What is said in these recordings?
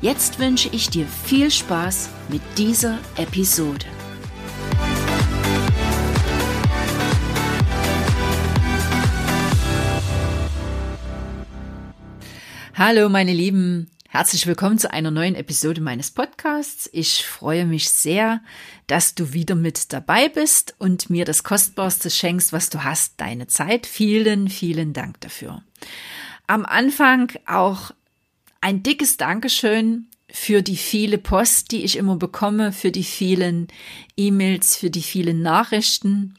Jetzt wünsche ich dir viel Spaß mit dieser Episode. Hallo meine Lieben, herzlich willkommen zu einer neuen Episode meines Podcasts. Ich freue mich sehr, dass du wieder mit dabei bist und mir das Kostbarste schenkst, was du hast, deine Zeit. Vielen, vielen Dank dafür. Am Anfang auch ein dickes Dankeschön für die viele Post, die ich immer bekomme, für die vielen E-Mails, für die vielen Nachrichten.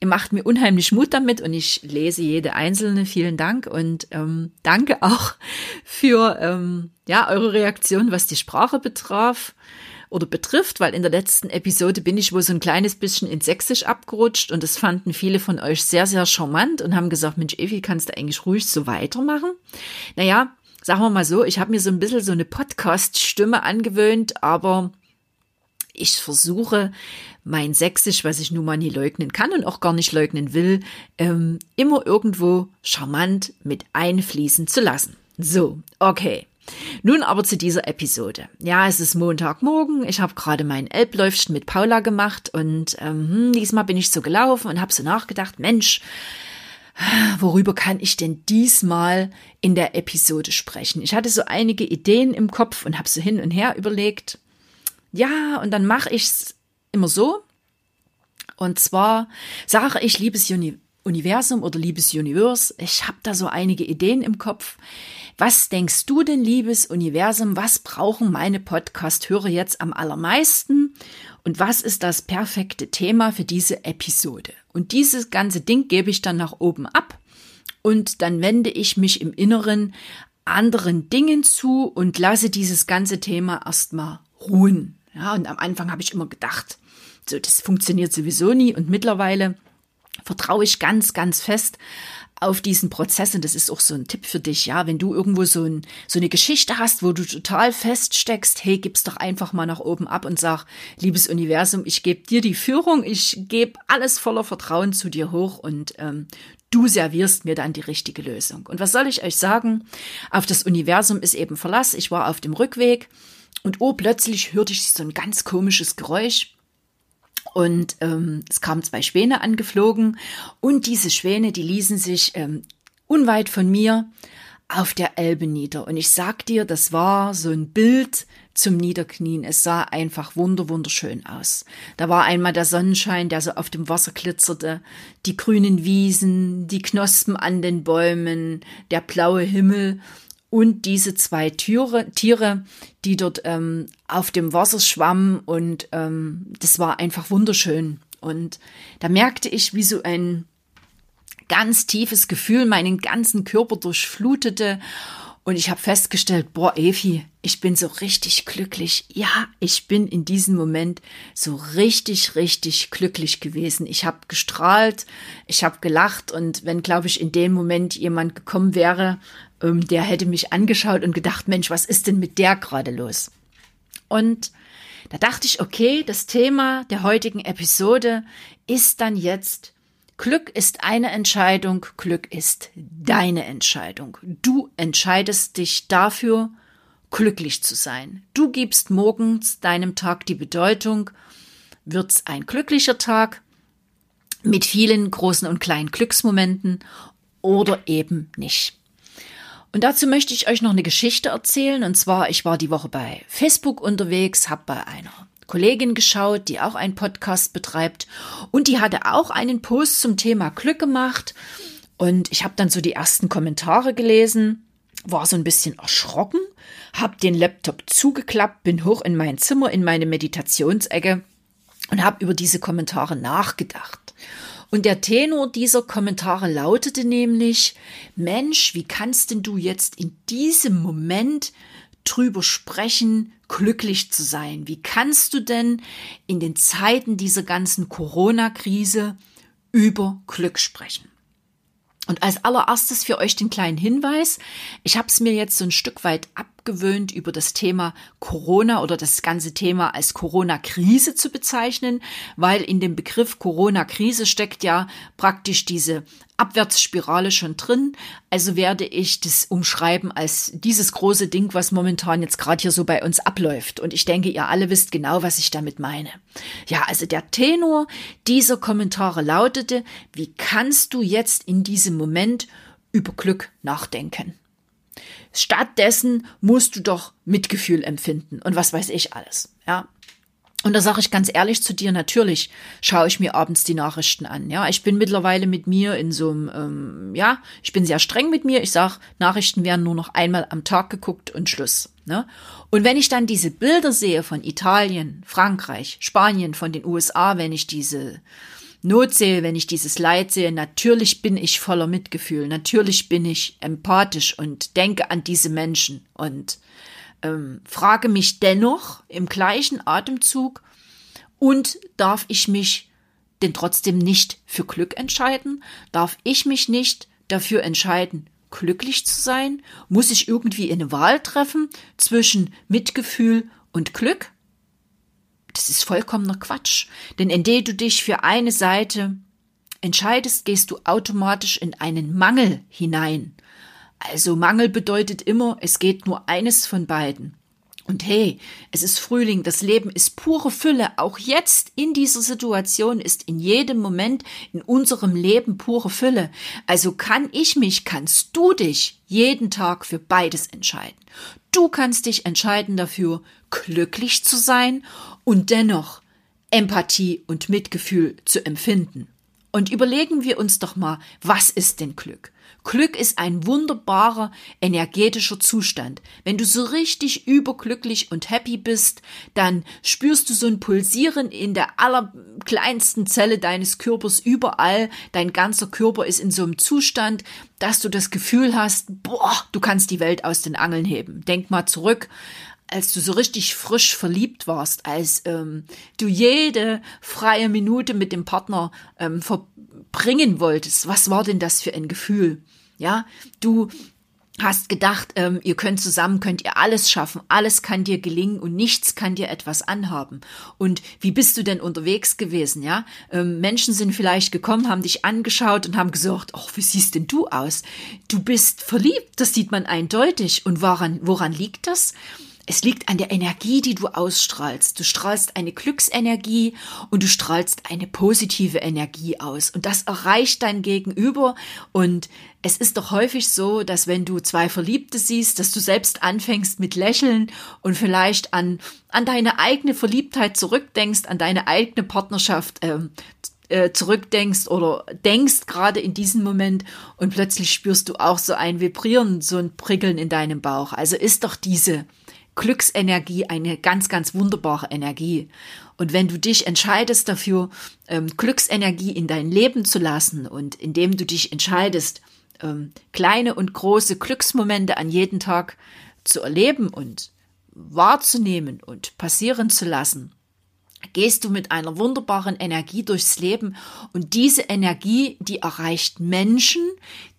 Ihr macht mir unheimlich Mut damit und ich lese jede einzelne. Vielen Dank und ähm, danke auch für ähm, ja eure Reaktion, was die Sprache betraf oder betrifft, weil in der letzten Episode bin ich wohl so ein kleines bisschen ins Sächsisch abgerutscht und das fanden viele von euch sehr, sehr charmant und haben gesagt, Mensch, Evi, kannst du eigentlich ruhig so weitermachen? Naja, sagen wir mal so, ich habe mir so ein bisschen so eine Podcast-Stimme angewöhnt, aber ich versuche mein Sächsisch, was ich nun mal nie leugnen kann und auch gar nicht leugnen will, ähm, immer irgendwo charmant mit einfließen zu lassen. So, okay. Nun aber zu dieser Episode. Ja, es ist Montagmorgen. Ich habe gerade mein Elbläufchen mit Paula gemacht und ähm, hm, diesmal bin ich so gelaufen und habe so nachgedacht, Mensch, worüber kann ich denn diesmal in der Episode sprechen? Ich hatte so einige Ideen im Kopf und habe so hin und her überlegt. Ja, und dann mache ich es immer so. Und zwar sage ich, liebes Uni Universum oder liebes Universe, ich habe da so einige Ideen im Kopf. Was denkst du denn, liebes Universum, was brauchen meine Podcast-Hörer jetzt am allermeisten? Und was ist das perfekte Thema für diese Episode? Und dieses ganze Ding gebe ich dann nach oben ab und dann wende ich mich im Inneren anderen Dingen zu und lasse dieses ganze Thema erstmal ruhen. Ja, und am Anfang habe ich immer gedacht, so, das funktioniert sowieso nie und mittlerweile vertraue ich ganz, ganz fest auf diesen Prozess und das ist auch so ein Tipp für dich, ja, wenn du irgendwo so, ein, so eine Geschichte hast, wo du total feststeckst, hey, gib's doch einfach mal nach oben ab und sag, liebes Universum, ich gebe dir die Führung, ich gebe alles voller Vertrauen zu dir hoch und ähm, du servierst mir dann die richtige Lösung. Und was soll ich euch sagen? Auf das Universum ist eben Verlass. Ich war auf dem Rückweg und oh, plötzlich hörte ich so ein ganz komisches Geräusch und ähm, es kamen zwei Schwäne angeflogen und diese Schwäne, die ließen sich ähm, unweit von mir auf der Elbe nieder. Und ich sag dir, das war so ein Bild zum Niederknien. Es sah einfach wunder, wunderschön aus. Da war einmal der Sonnenschein, der so auf dem Wasser glitzerte, die grünen Wiesen, die Knospen an den Bäumen, der blaue Himmel und diese zwei Tiere, Tiere die dort ähm, auf dem Wasser schwammen und ähm, das war einfach wunderschön. Und da merkte ich, wie so ein ganz tiefes Gefühl meinen ganzen Körper durchflutete und ich habe festgestellt, boah, Evi, ich bin so richtig glücklich. Ja, ich bin in diesem Moment so richtig, richtig glücklich gewesen. Ich habe gestrahlt, ich habe gelacht und wenn, glaube ich, in dem Moment jemand gekommen wäre, ähm, der hätte mich angeschaut und gedacht, Mensch, was ist denn mit der gerade los? Und da dachte ich, okay, das Thema der heutigen Episode ist dann jetzt, Glück ist eine Entscheidung, Glück ist deine Entscheidung. Du entscheidest dich dafür, glücklich zu sein. Du gibst morgens deinem Tag die Bedeutung, wird's ein glücklicher Tag mit vielen großen und kleinen Glücksmomenten oder eben nicht. Und dazu möchte ich euch noch eine Geschichte erzählen. Und zwar, ich war die Woche bei Facebook unterwegs, habe bei einer Kollegin geschaut, die auch einen Podcast betreibt. Und die hatte auch einen Post zum Thema Glück gemacht. Und ich habe dann so die ersten Kommentare gelesen, war so ein bisschen erschrocken, habe den Laptop zugeklappt, bin hoch in mein Zimmer, in meine Meditationsecke und habe über diese Kommentare nachgedacht. Und der Tenor dieser Kommentare lautete nämlich, Mensch, wie kannst denn du jetzt in diesem Moment drüber sprechen, glücklich zu sein? Wie kannst du denn in den Zeiten dieser ganzen Corona-Krise über Glück sprechen? Und als allererstes für euch den kleinen Hinweis. Ich habe es mir jetzt so ein Stück weit abgewöhnt, über das Thema Corona oder das ganze Thema als Corona-Krise zu bezeichnen, weil in dem Begriff Corona-Krise steckt ja praktisch diese Abwärtsspirale schon drin. Also werde ich das umschreiben als dieses große Ding, was momentan jetzt gerade hier so bei uns abläuft. Und ich denke, ihr alle wisst genau, was ich damit meine. Ja, also der Tenor dieser Kommentare lautete, wie kannst du jetzt in diesem Moment über Glück nachdenken? Stattdessen musst du doch Mitgefühl empfinden und was weiß ich alles. Ja, und da sage ich ganz ehrlich zu dir, natürlich schaue ich mir abends die Nachrichten an. Ja, ich bin mittlerweile mit mir in so einem, ähm, ja, ich bin sehr streng mit mir. Ich sage, Nachrichten werden nur noch einmal am Tag geguckt und Schluss. Ne? Und wenn ich dann diese Bilder sehe von Italien, Frankreich, Spanien, von den USA, wenn ich diese Not sehe, wenn ich dieses Leid sehe, natürlich bin ich voller Mitgefühl, natürlich bin ich empathisch und denke an diese Menschen und ähm, frage mich dennoch im gleichen Atemzug, und darf ich mich denn trotzdem nicht für Glück entscheiden? Darf ich mich nicht dafür entscheiden, glücklich zu sein? Muss ich irgendwie eine Wahl treffen zwischen Mitgefühl und Glück? Das ist vollkommener Quatsch. Denn indem du dich für eine Seite entscheidest, gehst du automatisch in einen Mangel hinein. Also Mangel bedeutet immer, es geht nur eines von beiden. Und hey, es ist Frühling, das Leben ist pure Fülle. Auch jetzt in dieser Situation ist in jedem Moment in unserem Leben pure Fülle. Also kann ich mich, kannst du dich jeden Tag für beides entscheiden. Du kannst dich entscheiden dafür, glücklich zu sein und dennoch Empathie und Mitgefühl zu empfinden. Und überlegen wir uns doch mal, was ist denn Glück? Glück ist ein wunderbarer energetischer Zustand. Wenn du so richtig überglücklich und happy bist, dann spürst du so ein Pulsieren in der allerkleinsten Zelle deines Körpers überall. Dein ganzer Körper ist in so einem Zustand, dass du das Gefühl hast, boah, du kannst die Welt aus den Angeln heben. Denk mal zurück als du so richtig frisch verliebt warst, als ähm, du jede freie Minute mit dem Partner ähm, verbringen wolltest, was war denn das für ein Gefühl? Ja, du hast gedacht, ähm, ihr könnt zusammen, könnt ihr alles schaffen, alles kann dir gelingen und nichts kann dir etwas anhaben. Und wie bist du denn unterwegs gewesen, ja? Ähm, Menschen sind vielleicht gekommen, haben dich angeschaut und haben gesagt, ach, wie siehst denn du aus? Du bist verliebt, das sieht man eindeutig. Und woran, woran liegt das? Es liegt an der Energie, die du ausstrahlst. Du strahlst eine Glücksenergie und du strahlst eine positive Energie aus. Und das erreicht dein Gegenüber. Und es ist doch häufig so, dass wenn du zwei Verliebte siehst, dass du selbst anfängst mit Lächeln und vielleicht an, an deine eigene Verliebtheit zurückdenkst, an deine eigene Partnerschaft ähm, äh, zurückdenkst oder denkst gerade in diesem Moment und plötzlich spürst du auch so ein Vibrieren, so ein Prickeln in deinem Bauch. Also ist doch diese Glücksenergie eine ganz, ganz wunderbare Energie. Und wenn du dich entscheidest dafür, ähm, Glücksenergie in dein Leben zu lassen und indem du dich entscheidest, ähm, kleine und große Glücksmomente an jeden Tag zu erleben und wahrzunehmen und passieren zu lassen, gehst du mit einer wunderbaren Energie durchs Leben und diese Energie, die erreicht Menschen,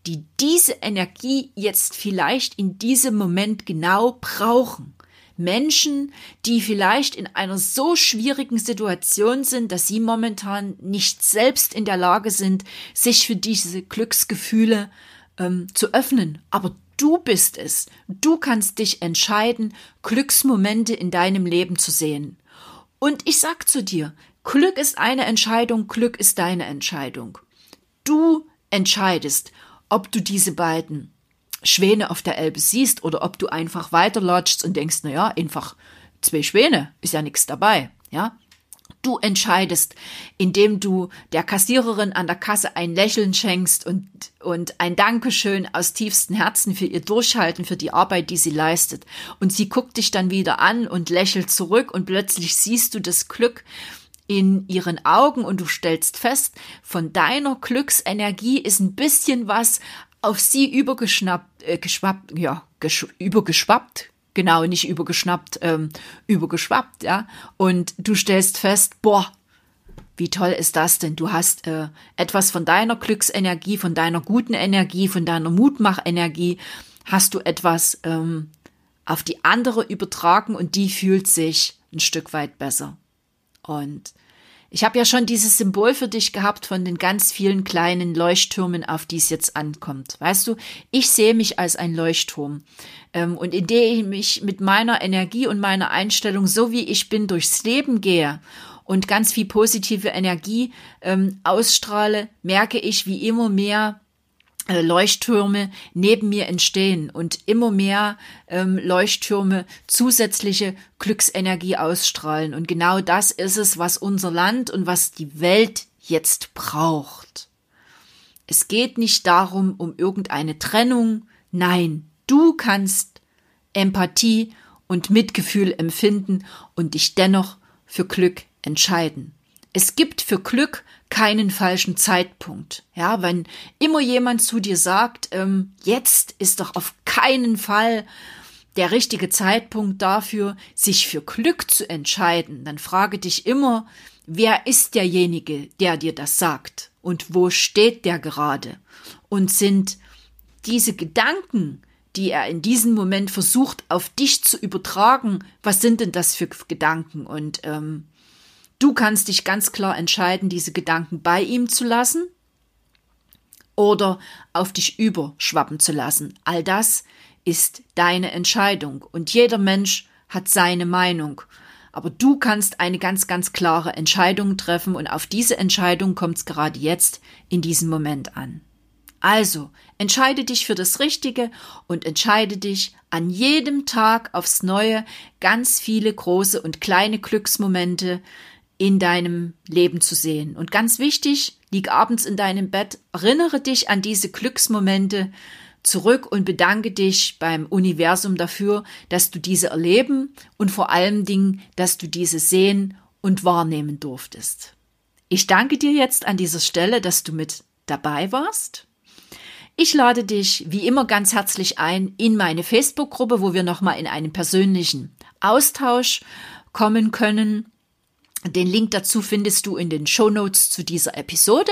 die diese Energie jetzt vielleicht in diesem Moment genau brauchen. Menschen, die vielleicht in einer so schwierigen Situation sind, dass sie momentan nicht selbst in der Lage sind, sich für diese Glücksgefühle ähm, zu öffnen. Aber du bist es. Du kannst dich entscheiden, Glücksmomente in deinem Leben zu sehen. Und ich sag zu dir, Glück ist eine Entscheidung, Glück ist deine Entscheidung. Du entscheidest, ob du diese beiden Schwäne auf der Elbe siehst oder ob du einfach weiterlatschst und denkst, na ja, einfach zwei Schwäne, ist ja nichts dabei, ja. Du entscheidest, indem du der Kassiererin an der Kasse ein Lächeln schenkst und, und ein Dankeschön aus tiefstem Herzen für ihr Durchhalten, für die Arbeit, die sie leistet. Und sie guckt dich dann wieder an und lächelt zurück und plötzlich siehst du das Glück in ihren Augen und du stellst fest, von deiner Glücksenergie ist ein bisschen was auf sie übergeschnappt, äh, geschwappt, ja, gesch übergeschwappt, genau, nicht übergeschnappt, ähm, übergeschwappt, ja. Und du stellst fest, boah, wie toll ist das denn? Du hast äh, etwas von deiner Glücksenergie, von deiner guten Energie, von deiner Mutmachenergie, hast du etwas ähm, auf die andere übertragen und die fühlt sich ein Stück weit besser. Und ich habe ja schon dieses Symbol für dich gehabt von den ganz vielen kleinen Leuchttürmen, auf die es jetzt ankommt. Weißt du, ich sehe mich als ein Leuchtturm. Ähm, und indem ich mich mit meiner Energie und meiner Einstellung, so wie ich bin, durchs Leben gehe und ganz viel positive Energie ähm, ausstrahle, merke ich, wie immer mehr Leuchttürme neben mir entstehen und immer mehr ähm, Leuchttürme zusätzliche Glücksenergie ausstrahlen. Und genau das ist es, was unser Land und was die Welt jetzt braucht. Es geht nicht darum, um irgendeine Trennung. Nein, du kannst Empathie und Mitgefühl empfinden und dich dennoch für Glück entscheiden. Es gibt für Glück keinen falschen Zeitpunkt. Ja, wenn immer jemand zu dir sagt, ähm, jetzt ist doch auf keinen Fall der richtige Zeitpunkt dafür, sich für Glück zu entscheiden, dann frage dich immer, wer ist derjenige, der dir das sagt und wo steht der gerade? Und sind diese Gedanken, die er in diesem Moment versucht auf dich zu übertragen, was sind denn das für Gedanken? Und ähm, Du kannst dich ganz klar entscheiden, diese Gedanken bei ihm zu lassen oder auf dich überschwappen zu lassen. All das ist deine Entscheidung und jeder Mensch hat seine Meinung. Aber du kannst eine ganz, ganz klare Entscheidung treffen und auf diese Entscheidung kommt es gerade jetzt in diesem Moment an. Also, entscheide dich für das Richtige und entscheide dich an jedem Tag aufs Neue ganz viele große und kleine Glücksmomente in deinem Leben zu sehen. Und ganz wichtig, lieg abends in deinem Bett, erinnere dich an diese Glücksmomente zurück und bedanke dich beim Universum dafür, dass du diese erleben und vor allem Dingen, dass du diese sehen und wahrnehmen durftest. Ich danke dir jetzt an dieser Stelle, dass du mit dabei warst. Ich lade dich wie immer ganz herzlich ein in meine Facebook-Gruppe, wo wir nochmal in einen persönlichen Austausch kommen können. Den Link dazu findest du in den Show Notes zu dieser Episode.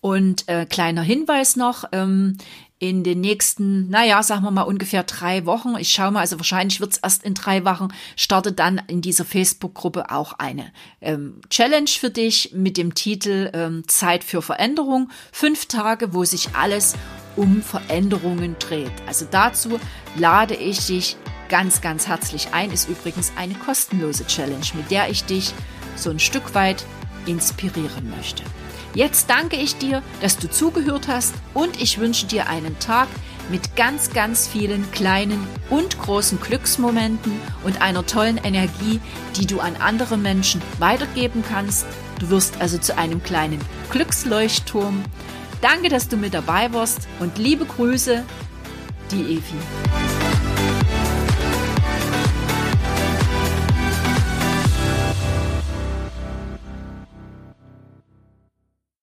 Und äh, kleiner Hinweis noch, ähm, in den nächsten, naja, sagen wir mal ungefähr drei Wochen, ich schaue mal, also wahrscheinlich wird es erst in drei Wochen, startet dann in dieser Facebook-Gruppe auch eine ähm, Challenge für dich mit dem Titel ähm, Zeit für Veränderung. Fünf Tage, wo sich alles um Veränderungen dreht. Also dazu lade ich dich ganz, ganz herzlich ein. Ist übrigens eine kostenlose Challenge, mit der ich dich so ein Stück weit inspirieren möchte. Jetzt danke ich dir, dass du zugehört hast und ich wünsche dir einen Tag mit ganz, ganz vielen kleinen und großen Glücksmomenten und einer tollen Energie, die du an andere Menschen weitergeben kannst. Du wirst also zu einem kleinen Glücksleuchtturm. Danke, dass du mit dabei warst und liebe Grüße, die Evi.